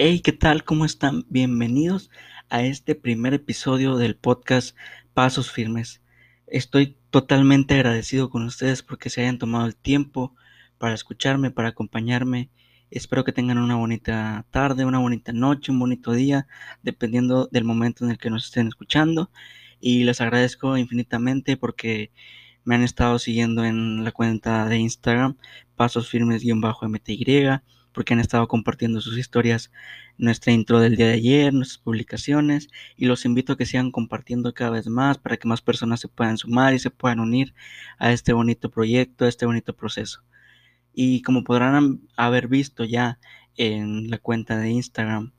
Hey, ¿qué tal? ¿Cómo están? Bienvenidos a este primer episodio del podcast Pasos Firmes. Estoy totalmente agradecido con ustedes porque se hayan tomado el tiempo para escucharme, para acompañarme. Espero que tengan una bonita tarde, una bonita noche, un bonito día, dependiendo del momento en el que nos estén escuchando. Y les agradezco infinitamente porque me han estado siguiendo en la cuenta de Instagram, Pasos Firmes-MTY porque han estado compartiendo sus historias, nuestra intro del día de ayer, nuestras publicaciones, y los invito a que sigan compartiendo cada vez más para que más personas se puedan sumar y se puedan unir a este bonito proyecto, a este bonito proceso. Y como podrán haber visto ya en la cuenta de Instagram,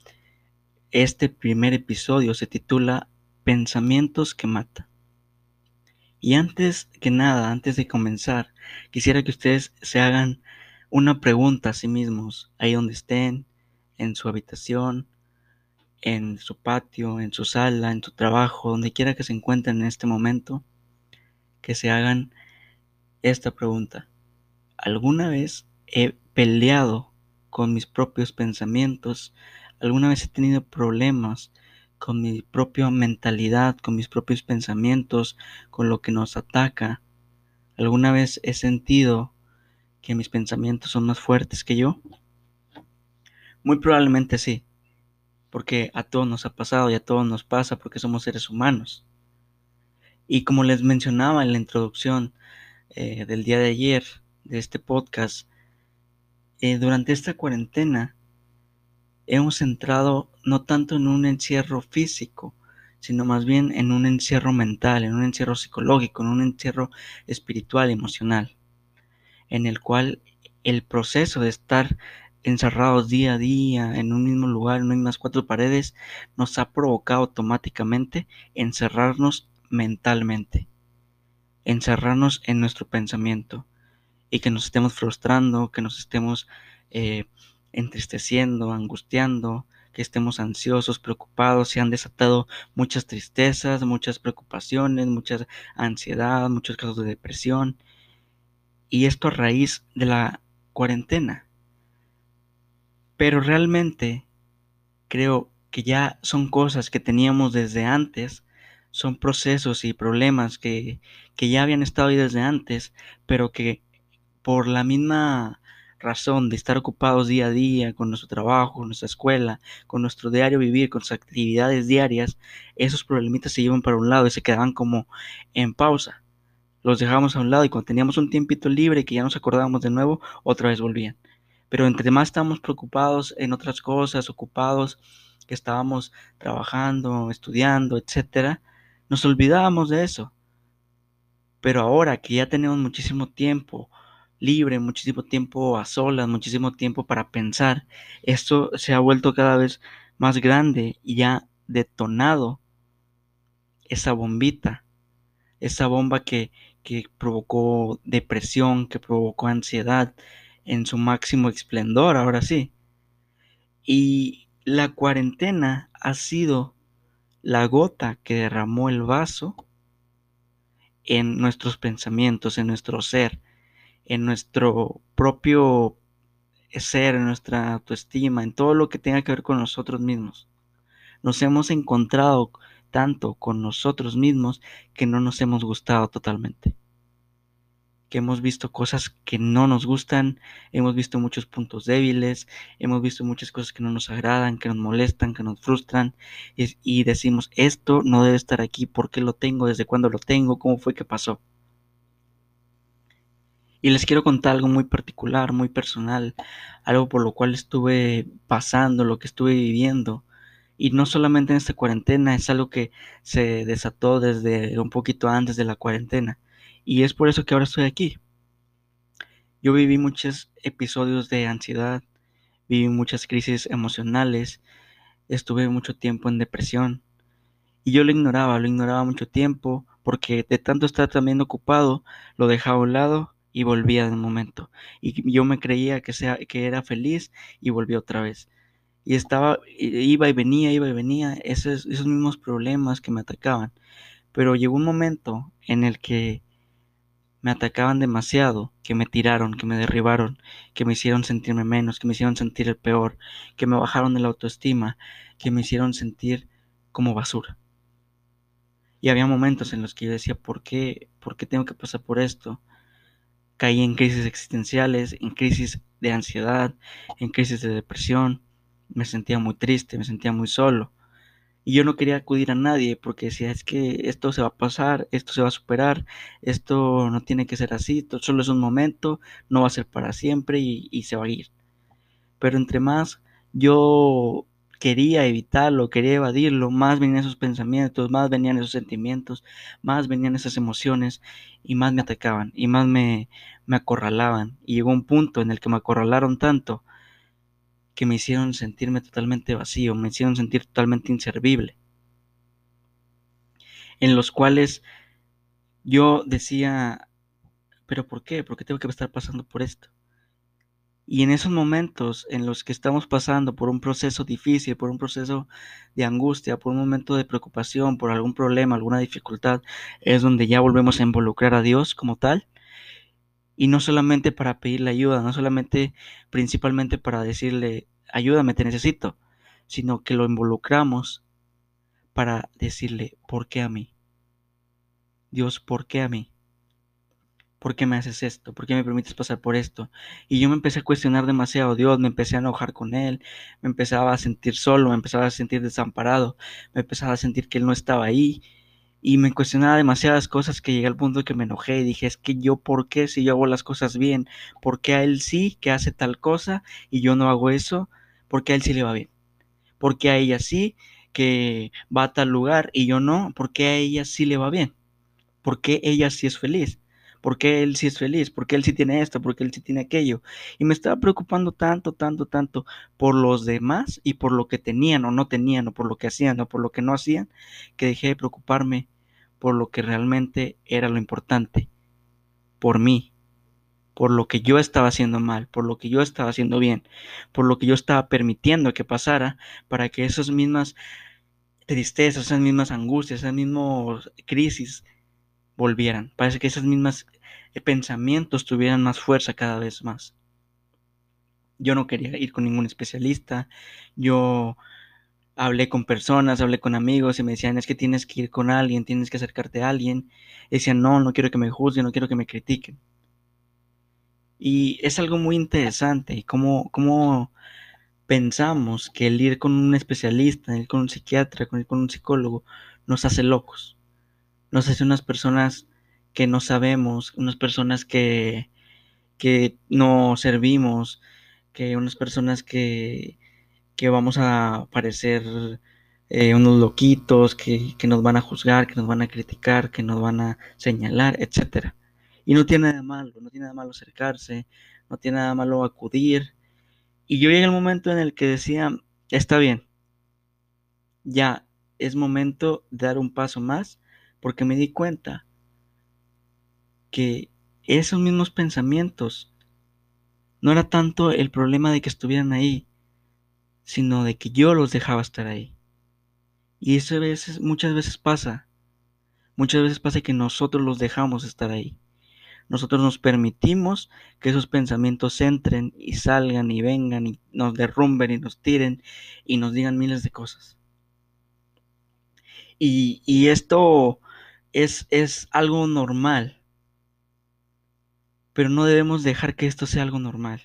este primer episodio se titula Pensamientos que matan. Y antes que nada, antes de comenzar, quisiera que ustedes se hagan una pregunta a sí mismos, ahí donde estén, en su habitación, en su patio, en su sala, en su trabajo, donde quiera que se encuentren en este momento, que se hagan esta pregunta. ¿Alguna vez he peleado con mis propios pensamientos? ¿Alguna vez he tenido problemas con mi propia mentalidad, con mis propios pensamientos, con lo que nos ataca? ¿Alguna vez he sentido que mis pensamientos son más fuertes que yo? Muy probablemente sí, porque a todos nos ha pasado y a todos nos pasa porque somos seres humanos. Y como les mencionaba en la introducción eh, del día de ayer de este podcast, eh, durante esta cuarentena hemos entrado no tanto en un encierro físico, sino más bien en un encierro mental, en un encierro psicológico, en un encierro espiritual, emocional en el cual el proceso de estar encerrados día a día en un mismo lugar, en unas cuatro paredes, nos ha provocado automáticamente encerrarnos mentalmente, encerrarnos en nuestro pensamiento y que nos estemos frustrando, que nos estemos eh, entristeciendo, angustiando, que estemos ansiosos, preocupados, se han desatado muchas tristezas, muchas preocupaciones, mucha ansiedad, muchos casos de depresión y esto a raíz de la cuarentena. Pero realmente creo que ya son cosas que teníamos desde antes, son procesos y problemas que, que ya habían estado ahí desde antes, pero que por la misma razón de estar ocupados día a día con nuestro trabajo, con nuestra escuela, con nuestro diario vivir, con sus actividades diarias, esos problemitas se llevan para un lado y se quedaban como en pausa los dejábamos a un lado y cuando teníamos un tiempito libre que ya nos acordábamos de nuevo, otra vez volvían. Pero entre más estábamos preocupados en otras cosas, ocupados, que estábamos trabajando, estudiando, etcétera, nos olvidábamos de eso. Pero ahora que ya tenemos muchísimo tiempo libre, muchísimo tiempo a solas, muchísimo tiempo para pensar, esto se ha vuelto cada vez más grande y ya detonado esa bombita, esa bomba que que provocó depresión, que provocó ansiedad en su máximo esplendor, ahora sí. Y la cuarentena ha sido la gota que derramó el vaso en nuestros pensamientos, en nuestro ser, en nuestro propio ser, en nuestra autoestima, en todo lo que tenga que ver con nosotros mismos. Nos hemos encontrado tanto con nosotros mismos que no nos hemos gustado totalmente. Que hemos visto cosas que no nos gustan, hemos visto muchos puntos débiles, hemos visto muchas cosas que no nos agradan, que nos molestan, que nos frustran y, decimos, esto no debe estar aquí, ¿por qué lo tengo? ¿Desde cuándo lo tengo? ¿Cómo fue que pasó? Y les quiero contar algo muy particular, muy personal, algo por lo cual estuve pasando, lo que estuve viviendo y no solamente en esta cuarentena, es algo que se desató desde un poquito antes de la cuarentena. Y es por eso que ahora estoy aquí. Yo viví muchos episodios de ansiedad, viví muchas crisis emocionales, estuve mucho tiempo en depresión. Y yo lo ignoraba, lo ignoraba mucho tiempo, porque de tanto estar también ocupado, lo dejaba a un lado y volvía de momento. Y yo me creía que, sea, que era feliz y volvía otra vez y estaba, iba y venía, iba y venía, esos, esos mismos problemas que me atacaban. Pero llegó un momento en el que me atacaban demasiado, que me tiraron, que me derribaron, que me hicieron sentirme menos, que me hicieron sentir el peor, que me bajaron de la autoestima, que me hicieron sentir como basura. Y había momentos en los que yo decía, ¿por qué? ¿Por qué tengo que pasar por esto? Caí en crisis existenciales, en crisis de ansiedad, en crisis de depresión. Me sentía muy triste, me sentía muy solo. Y yo no quería acudir a nadie porque decía, es que esto se va a pasar, esto se va a superar, esto no tiene que ser así, esto solo es un momento, no va a ser para siempre y, y se va a ir. Pero entre más yo quería evitarlo, quería evadirlo, más venían esos pensamientos, más venían esos sentimientos, más venían esas emociones y más me atacaban y más me, me acorralaban. Y llegó un punto en el que me acorralaron tanto que me hicieron sentirme totalmente vacío, me hicieron sentir totalmente inservible. En los cuales yo decía, pero ¿por qué? ¿Por qué tengo que estar pasando por esto? Y en esos momentos en los que estamos pasando por un proceso difícil, por un proceso de angustia, por un momento de preocupación, por algún problema, alguna dificultad, es donde ya volvemos a involucrar a Dios como tal y no solamente para pedirle ayuda, no solamente principalmente para decirle, ayúdame, te necesito, sino que lo involucramos para decirle, ¿por qué a mí? Dios, ¿por qué a mí? ¿Por qué me haces esto? ¿Por qué me permites pasar por esto? Y yo me empecé a cuestionar demasiado Dios, me empecé a enojar con Él, me empezaba a sentir solo, me empezaba a sentir desamparado, me empezaba a sentir que Él no estaba ahí, y me cuestionaba demasiadas cosas que llegué al punto que me enojé y dije, es que yo, ¿por qué si yo hago las cosas bien? ¿Por qué a él sí que hace tal cosa y yo no hago eso? ¿Por qué a él sí le va bien? ¿Por qué a ella sí que va a tal lugar y yo no? ¿Por qué a ella sí le va bien? ¿Por qué ella sí es feliz? ¿Por qué él sí es feliz? ¿Por qué él sí tiene esto? ¿Por qué él sí tiene aquello? Y me estaba preocupando tanto, tanto, tanto por los demás y por lo que tenían o no tenían, o por lo que hacían o por lo que no hacían, que dejé de preocuparme por lo que realmente era lo importante, por mí, por lo que yo estaba haciendo mal, por lo que yo estaba haciendo bien, por lo que yo estaba permitiendo que pasara, para que esas mismas tristezas, esas mismas angustias, esas mismas crisis volvieran. Parece que esos mismos eh, pensamientos tuvieran más fuerza cada vez más. Yo no quería ir con ningún especialista. Yo hablé con personas, hablé con amigos y me decían, es que tienes que ir con alguien, tienes que acercarte a alguien. decían, no, no quiero que me juzguen, no quiero que me critiquen. Y es algo muy interesante y cómo, cómo pensamos que el ir con un especialista, ir con un psiquiatra, ir con un psicólogo, nos hace locos nos hace unas personas que no sabemos, unas personas que, que no servimos, que unas personas que, que vamos a parecer eh, unos loquitos, que, que, nos van a juzgar, que nos van a criticar, que nos van a señalar, etc. Y no tiene nada malo, no tiene nada malo acercarse, no tiene nada malo acudir. Y yo llegué al momento en el que decía, está bien, ya es momento de dar un paso más porque me di cuenta que esos mismos pensamientos no era tanto el problema de que estuvieran ahí, sino de que yo los dejaba estar ahí. Y eso a veces, muchas veces pasa. Muchas veces pasa que nosotros los dejamos estar ahí. Nosotros nos permitimos que esos pensamientos entren y salgan y vengan y nos derrumben y nos tiren y nos digan miles de cosas. Y, y esto es, es algo normal. Pero no debemos dejar que esto sea algo normal.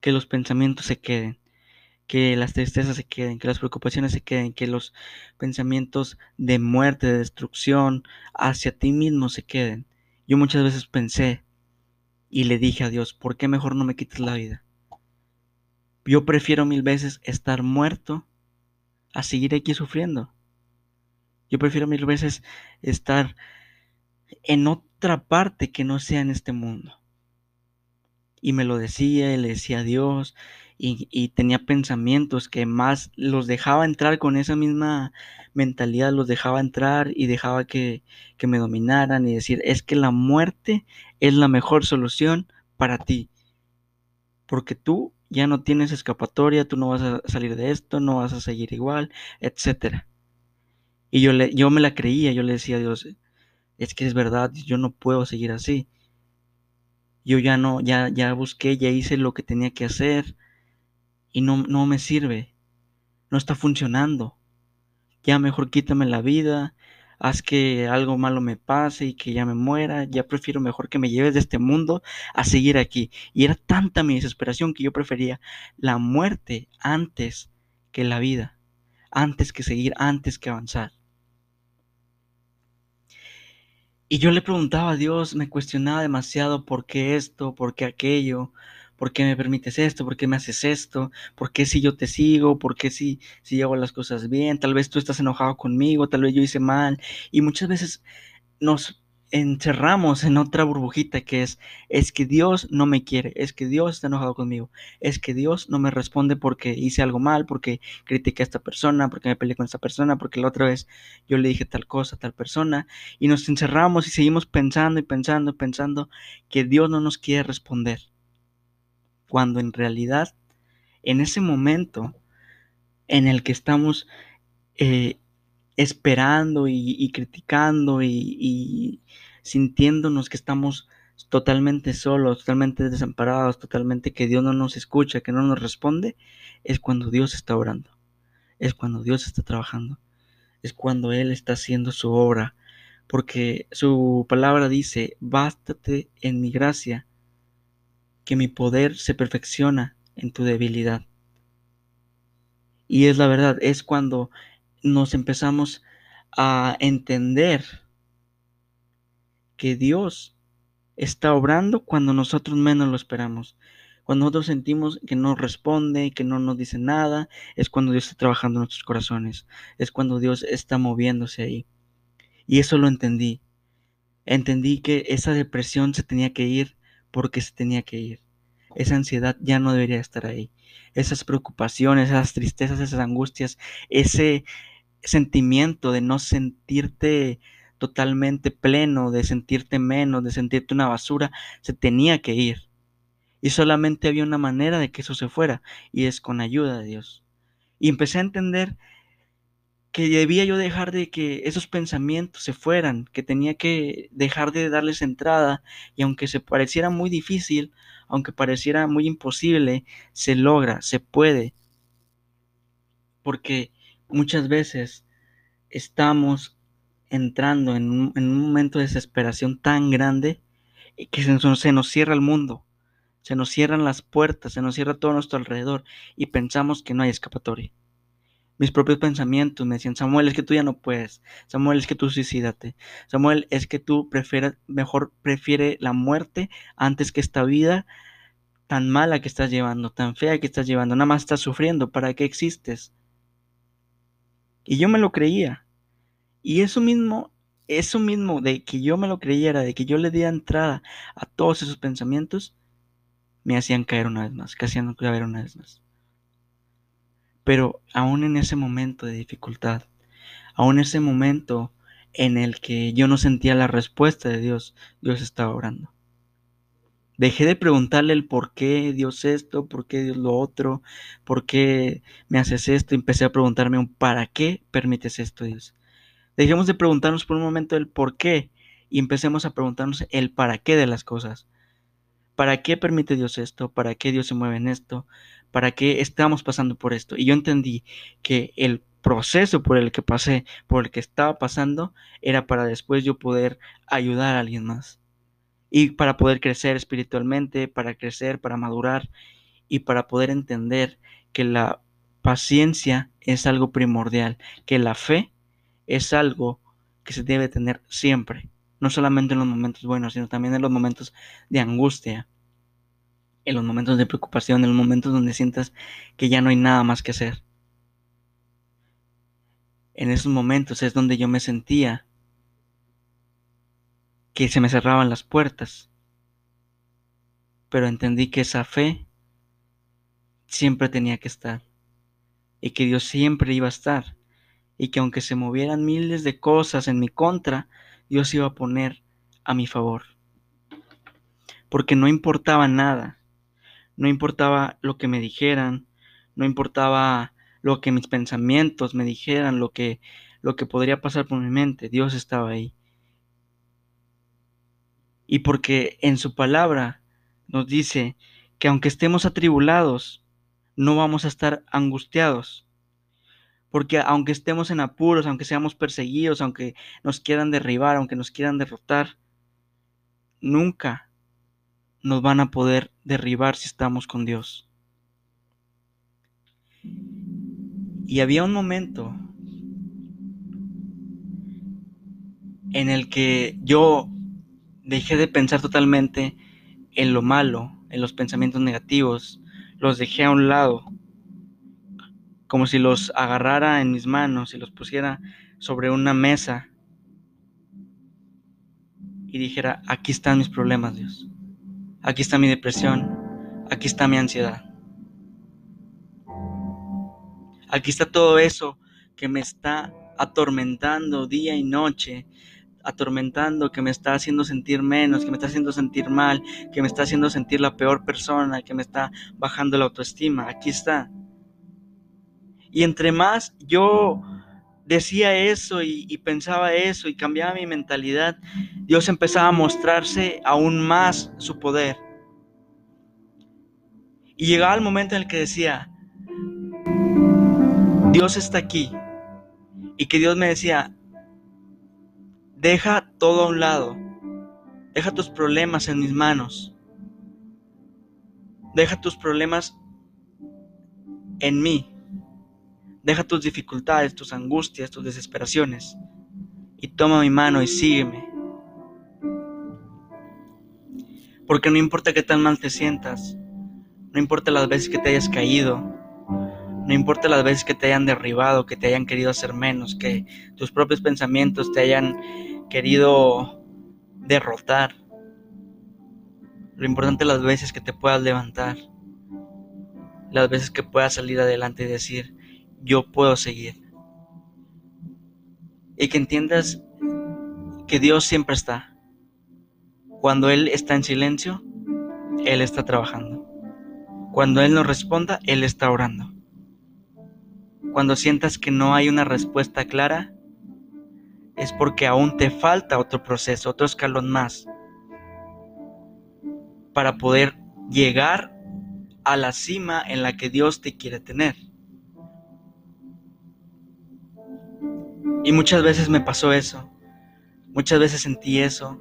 Que los pensamientos se queden. Que las tristezas se queden. Que las preocupaciones se queden. Que los pensamientos de muerte, de destrucción hacia ti mismo se queden. Yo muchas veces pensé y le dije a Dios, ¿por qué mejor no me quites la vida? Yo prefiero mil veces estar muerto a seguir aquí sufriendo. Yo prefiero mil veces estar en otra parte que no sea en este mundo. Y me lo decía, y le decía a Dios, y, tenía pensamientos que más los dejaba entrar con esa misma mentalidad, los dejaba entrar y dejaba que, que me dominaran y decir, es que la muerte es la mejor solución para ti. Porque tú ya no tienes escapatoria, tú no vas a salir de esto, no vas a seguir igual, etcétera. Y yo, le, yo me la creía, yo le decía a Dios, es que es verdad, yo no puedo seguir así. Yo ya no, ya, ya busqué, ya hice lo que tenía que hacer y no, no me sirve. No está funcionando. Ya mejor quítame la vida, haz que algo malo me pase y que ya me muera. Ya prefiero mejor que me lleves de este mundo a seguir aquí. Y era tanta mi desesperación que yo prefería la muerte antes que la vida, antes que seguir, antes que avanzar. Y yo le preguntaba a Dios, me cuestionaba demasiado por qué esto, por qué aquello, por qué me permites esto, por qué me haces esto, por qué si yo te sigo, por qué si, si hago las cosas bien, tal vez tú estás enojado conmigo, tal vez yo hice mal. Y muchas veces nos encerramos en otra burbujita que es, es que Dios no me quiere, es que Dios está enojado conmigo, es que Dios no me responde porque hice algo mal, porque critiqué a esta persona, porque me peleé con esta persona, porque la otra vez yo le dije tal cosa a tal persona, y nos encerramos y seguimos pensando y pensando y pensando que Dios no nos quiere responder, cuando en realidad, en ese momento en el que estamos eh, esperando y, criticando y, sintiéndonos que estamos totalmente solos, totalmente desamparados, totalmente que Dios no nos escucha, que no nos responde, es cuando Dios está orando, es cuando Dios está trabajando, es cuando Él está haciendo su obra, porque su palabra dice, bástate en mi gracia, que mi poder se perfecciona en tu debilidad. Y es la verdad, es cuando nos empezamos a entender que Dios está obrando cuando nosotros menos lo esperamos. Cuando nosotros sentimos que no responde, que no nos dice nada, es cuando Dios está trabajando en nuestros corazones. Es cuando Dios está moviéndose ahí. Y eso lo entendí. Entendí que esa depresión se tenía que ir porque se tenía que ir. Esa ansiedad ya no debería estar ahí. Esas preocupaciones, esas tristezas, esas angustias, ese sentimiento de no sentirte totalmente pleno, de sentirte menos, de sentirte una basura, se tenía que ir. Y solamente había una manera de que eso se fuera, y es con ayuda de Dios. Y empecé a entender que debía yo dejar de que esos pensamientos se fueran, que tenía que dejar de darles entrada, y aunque se pareciera muy difícil, aunque pareciera muy imposible, se logra, se puede. Porque muchas veces estamos entrando en un, momento de desesperación tan grande que se se nos cierra el mundo, se nos cierran las puertas, se nos cierra todo nuestro alrededor y pensamos que no hay escapatoria. Mis propios pensamientos me decían, Samuel, es que tú ya no puedes. Samuel, es que tú suicídate. Samuel, es que tú prefieres, mejor prefiere la muerte antes que esta vida tan mala que estás llevando, tan fea que estás llevando. Nada más estás sufriendo. ¿Para qué existes? Y yo me lo creía. Y eso mismo, eso mismo de que yo me lo creyera, de que yo le diera entrada a todos esos pensamientos, me hacían caer una vez más, que hacían caer una vez más. Pero aún en ese momento de dificultad, aún en ese momento en el que yo no sentía la respuesta de Dios, Dios estaba orando. Dejé de preguntarle el por qué Dios esto, por qué Dios lo otro, por qué me haces esto. Empecé a preguntarme un para qué permites esto, Dios. Dejemos de preguntarnos por un momento el por qué y empecemos a preguntarnos el para qué de las cosas. ¿Para qué permite Dios esto? ¿Para qué Dios se mueve en esto? ¿Para qué estamos pasando por esto? Y yo entendí que el proceso por el que pasé, por el que estaba pasando, era para después yo poder ayudar a alguien más y para poder crecer espiritualmente, para crecer, para madurar y para poder entender que la paciencia es algo primordial, que la fe es algo que se debe tener siempre, no solamente en los momentos buenos, sino también en los momentos de angustia, en los momentos de preocupación, en los momentos donde sientas que ya no hay nada más que hacer. En esos momentos es donde yo me sentía que se me cerraban las puertas. Pero entendí que esa fe siempre tenía que estar y que Dios siempre iba a estar y que aunque se movieran miles de cosas en mi contra, Dios iba a poner a mi favor. Porque no importaba nada, no importaba lo que me dijeran, no importaba lo que mis pensamientos me dijeran, lo que lo que podría pasar por mi mente, Dios estaba ahí y porque en su palabra nos dice que aunque estemos atribulados, no vamos a estar angustiados. Porque aunque estemos en apuros, aunque seamos perseguidos, aunque nos quieran derribar, aunque nos quieran derrotar, nunca nos van a poder derribar si estamos con Dios. Y había un momento en el que yo dejé de pensar totalmente en lo malo, en los pensamientos negativos, los dejé a un lado, como si los agarrara en mis manos y los pusiera sobre una mesa y dijera, aquí están mis problemas, Dios, aquí está mi depresión, aquí está mi ansiedad, aquí está todo eso que me está atormentando día y noche, atormentando, que me está haciendo sentir menos, que me está haciendo sentir mal, que me está haciendo sentir la peor persona, que me está bajando la autoestima. Aquí está. Y entre más yo decía eso y, pensaba eso y cambiaba mi mentalidad, Dios empezaba a mostrarse aún más su poder. Y llegaba el momento en el que decía, Dios está aquí. Y que Dios me decía, Deja todo a un lado. Deja tus problemas en mis manos. Deja tus problemas en mí. Deja tus dificultades, tus angustias, tus desesperaciones. Y toma mi mano y sígueme. Porque no importa qué tan mal te sientas. No importa las veces que te hayas caído. No importa las veces que te hayan derribado, que te hayan querido hacer menos, que tus propios pensamientos te hayan querido derrotar. Lo importante las veces que te puedas levantar, las veces que puedas salir adelante y decir, yo puedo seguir. Y que entiendas que Dios siempre está. Cuando Él está en silencio, Él está trabajando. Cuando Él nos responda, Él está orando. Cuando sientas que no hay una respuesta clara, es porque aún te falta otro proceso, otro escalón más para poder llegar a la cima en la que Dios te quiere tener. Y muchas veces me pasó eso, muchas veces sentí eso,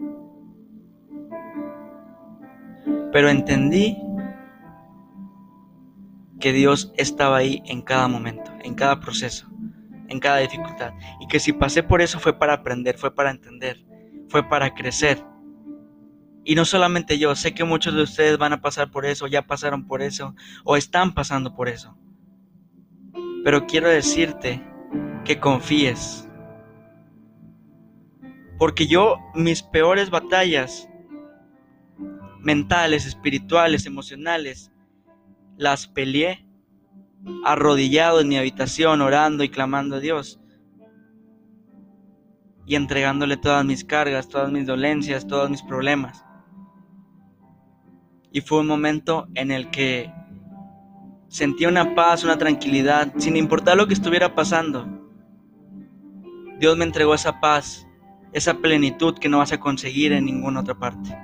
pero entendí que Dios estaba ahí en cada momento, en cada proceso en cada dificultad. Y que si pasé por eso fue para aprender, fue para entender, fue para crecer. Y no solamente yo, sé que muchos de ustedes van a pasar por eso, ya pasaron por eso, o están pasando por eso. Pero quiero decirte que confíes. Porque yo mis peores batallas mentales, espirituales, emocionales, las peleé arrodillado en mi habitación orando y clamando a Dios y entregándole todas mis cargas, todas mis dolencias, todos mis problemas. Y fue un momento en el que sentí una paz, una tranquilidad, sin importar lo que estuviera pasando. Dios me entregó esa paz, esa plenitud que no vas a conseguir en ninguna otra parte.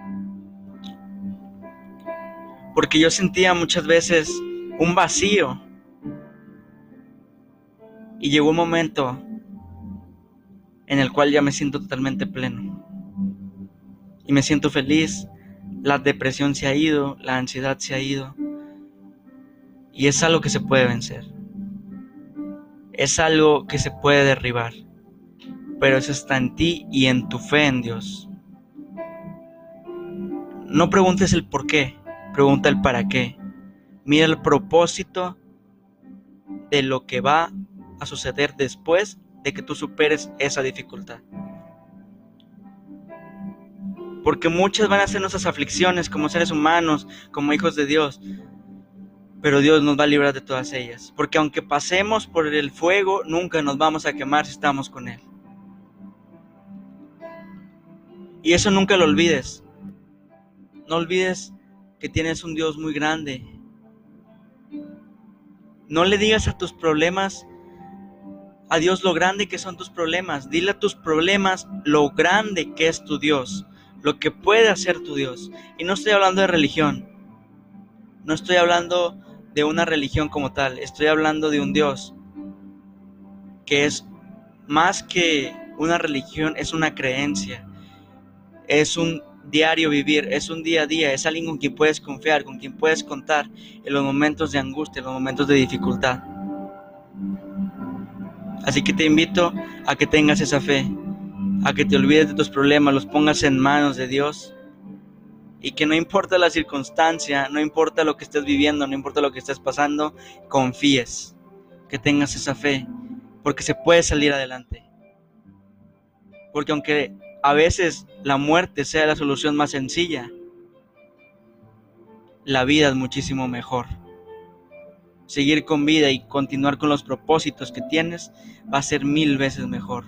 Porque yo sentía muchas veces un vacío y llegó un momento en el cual ya me siento totalmente pleno. Y me siento feliz. La depresión se ha ido, la ansiedad se ha ido. Y es algo que se puede vencer. Es algo que se puede derribar. Pero eso está en ti y en tu fe en Dios. No preguntes el por qué, pregunta el para qué. Mira el propósito de lo que va a suceder después de que tú superes esa dificultad. Porque muchas van a ser nuestras aflicciones como seres humanos, como hijos de Dios. Pero Dios nos va a librar de todas ellas. Porque aunque pasemos por el fuego, nunca nos vamos a quemar si estamos con Él. Y eso nunca lo olvides. No olvides que tienes un Dios muy grande. No le digas a tus problemas a Dios lo grande que son tus problemas. Dile a tus problemas lo grande que es tu Dios. lo que puede hacer tu Dios. Y no estoy hablando de religión, no estoy hablando de una religión como tal, estoy hablando de un Dios que es más que una religión, es una creencia, es un diario vivir, es un día a día, es alguien con quien puedes confiar, con quien puedes contar en los momentos de angustia, en los momentos de dificultad. Así que te invito a que tengas esa fe, a que te olvides de tus problemas, los pongas en manos de Dios y que no importa la circunstancia, no importa lo que estés viviendo, no importa lo que estés pasando, confíes, que tengas esa fe, porque se puede salir adelante. Porque aunque a veces la muerte sea la solución más sencilla, la vida es muchísimo mejor. Seguir con vida y continuar con los propósitos que tienes va a ser mil veces mejor.